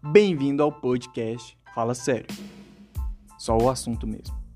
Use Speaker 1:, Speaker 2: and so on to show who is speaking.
Speaker 1: Bem-vindo ao podcast Fala Sério. Só o assunto mesmo.